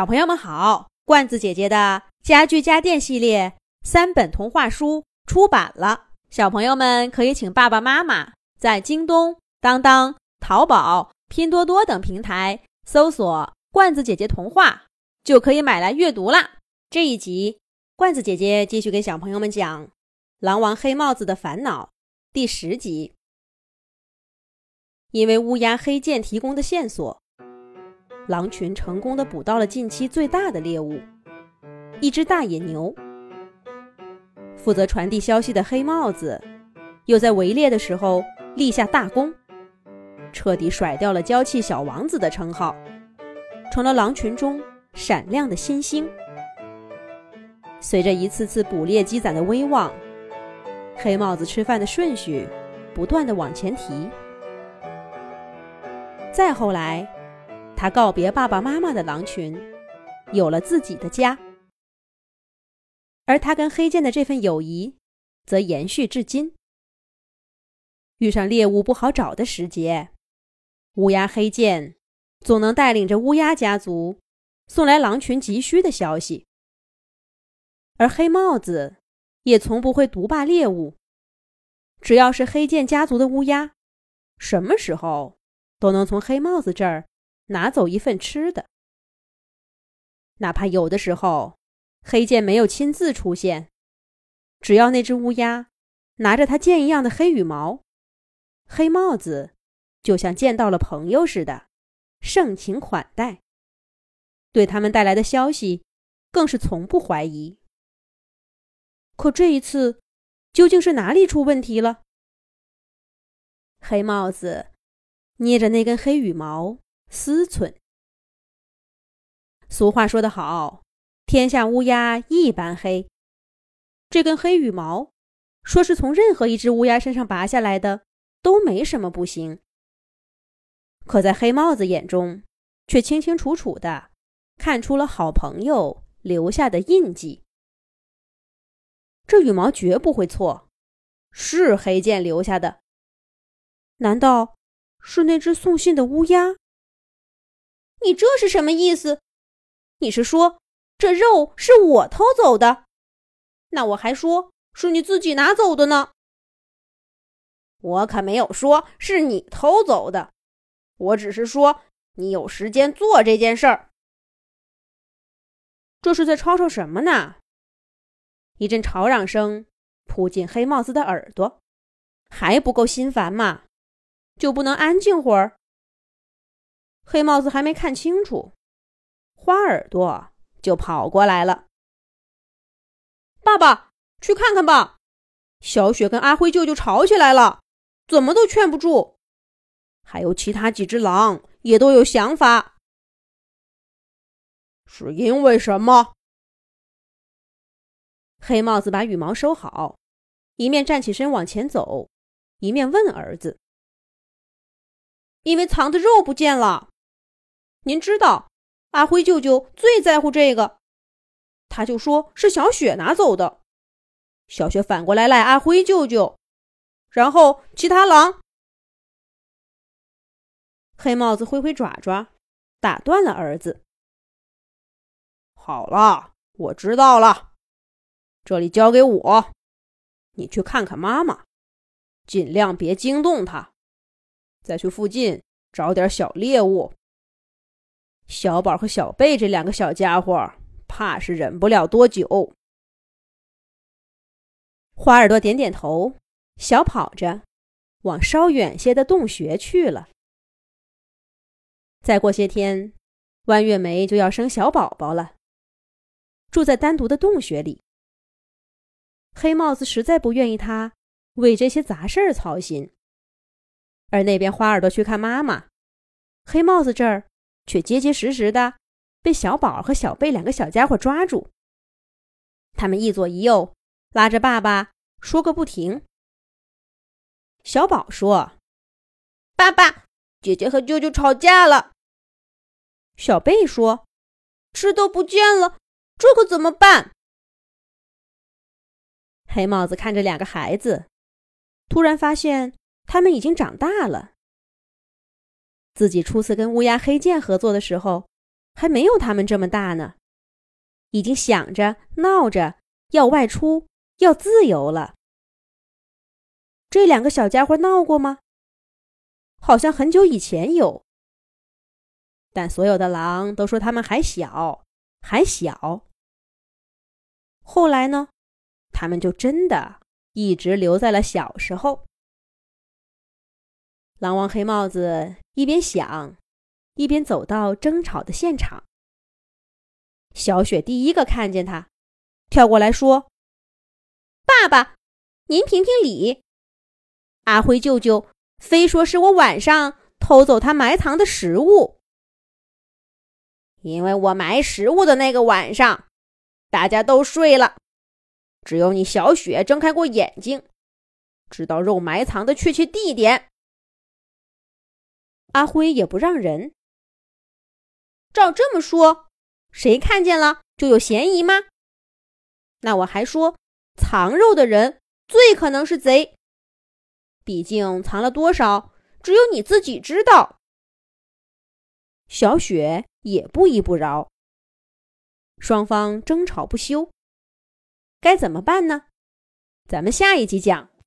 小朋友们好，罐子姐姐的家具家电系列三本童话书出版了，小朋友们可以请爸爸妈妈在京东、当当、淘宝、拼多多等平台搜索“罐子姐姐童话”，就可以买来阅读啦。这一集，罐子姐姐继续给小朋友们讲《狼王黑帽子的烦恼》第十集。因为乌鸦黑剑提供的线索。狼群成功的捕到了近期最大的猎物——一只大野牛。负责传递消息的黑帽子，又在围猎的时候立下大功，彻底甩掉了“娇气小王子”的称号，成了狼群中闪亮的新星。随着一次次捕猎积攒的威望，黑帽子吃饭的顺序不断的往前提。再后来。他告别爸爸妈妈的狼群，有了自己的家。而他跟黑剑的这份友谊，则延续至今。遇上猎物不好找的时节，乌鸦黑剑总能带领着乌鸦家族送来狼群急需的消息。而黑帽子也从不会独霸猎物，只要是黑剑家族的乌鸦，什么时候都能从黑帽子这儿。拿走一份吃的，哪怕有的时候黑剑没有亲自出现，只要那只乌鸦拿着它剑一样的黑羽毛，黑帽子就像见到了朋友似的盛情款待，对他们带来的消息更是从不怀疑。可这一次，究竟是哪里出问题了？黑帽子捏着那根黑羽毛。思忖。俗话说得好，“天下乌鸦一般黑。”这根黑羽毛，说是从任何一只乌鸦身上拔下来的，都没什么不行。可在黑帽子眼中，却清清楚楚的看出了好朋友留下的印记。这羽毛绝不会错，是黑剑留下的。难道是那只送信的乌鸦？你这是什么意思？你是说这肉是我偷走的？那我还说是你自己拿走的呢。我可没有说是你偷走的，我只是说你有时间做这件事儿。这是在吵吵什么呢？一阵吵嚷声扑进黑帽子的耳朵，还不够心烦吗？就不能安静会儿？黑帽子还没看清楚，花耳朵就跑过来了。爸爸，去看看吧，小雪跟阿辉舅舅吵起来了，怎么都劝不住。还有其他几只狼也都有想法，是因为什么？黑帽子把羽毛收好，一面站起身往前走，一面问儿子：“因为藏的肉不见了。”您知道，阿辉舅舅最在乎这个，他就说是小雪拿走的。小雪反过来赖阿辉舅舅，然后其他狼……黑帽子挥挥爪爪，打断了儿子。好了，我知道了，这里交给我，你去看看妈妈，尽量别惊动她，再去附近找点小猎物。小宝和小贝这两个小家伙，怕是忍不了多久。花耳朵点点头，小跑着往稍远些的洞穴去了。再过些天，弯月梅就要生小宝宝了，住在单独的洞穴里。黑帽子实在不愿意他为这些杂事儿操心，而那边花耳朵去看妈妈，黑帽子这儿。却结结实实的被小宝和小贝两个小家伙抓住。他们一左一右拉着爸爸说个不停。小宝说：“爸爸，姐姐和舅舅吵架了。”小贝说：“吃都不见了，这可怎么办？”黑帽子看着两个孩子，突然发现他们已经长大了。自己初次跟乌鸦黑剑合作的时候，还没有他们这么大呢，已经想着闹着要外出，要自由了。这两个小家伙闹过吗？好像很久以前有，但所有的狼都说他们还小，还小。后来呢，他们就真的一直留在了小时候。狼王黑帽子一边想，一边走到争吵的现场。小雪第一个看见他，跳过来说：“爸爸，您评评理！阿辉舅舅非说是我晚上偷走他埋藏的食物，因为我埋食物的那个晚上，大家都睡了，只有你小雪睁开过眼睛，知道肉埋藏的确切地点。”阿辉也不让人。照这么说，谁看见了就有嫌疑吗？那我还说，藏肉的人最可能是贼。毕竟藏了多少，只有你自己知道。小雪也不依不饶，双方争吵不休，该怎么办呢？咱们下一集讲。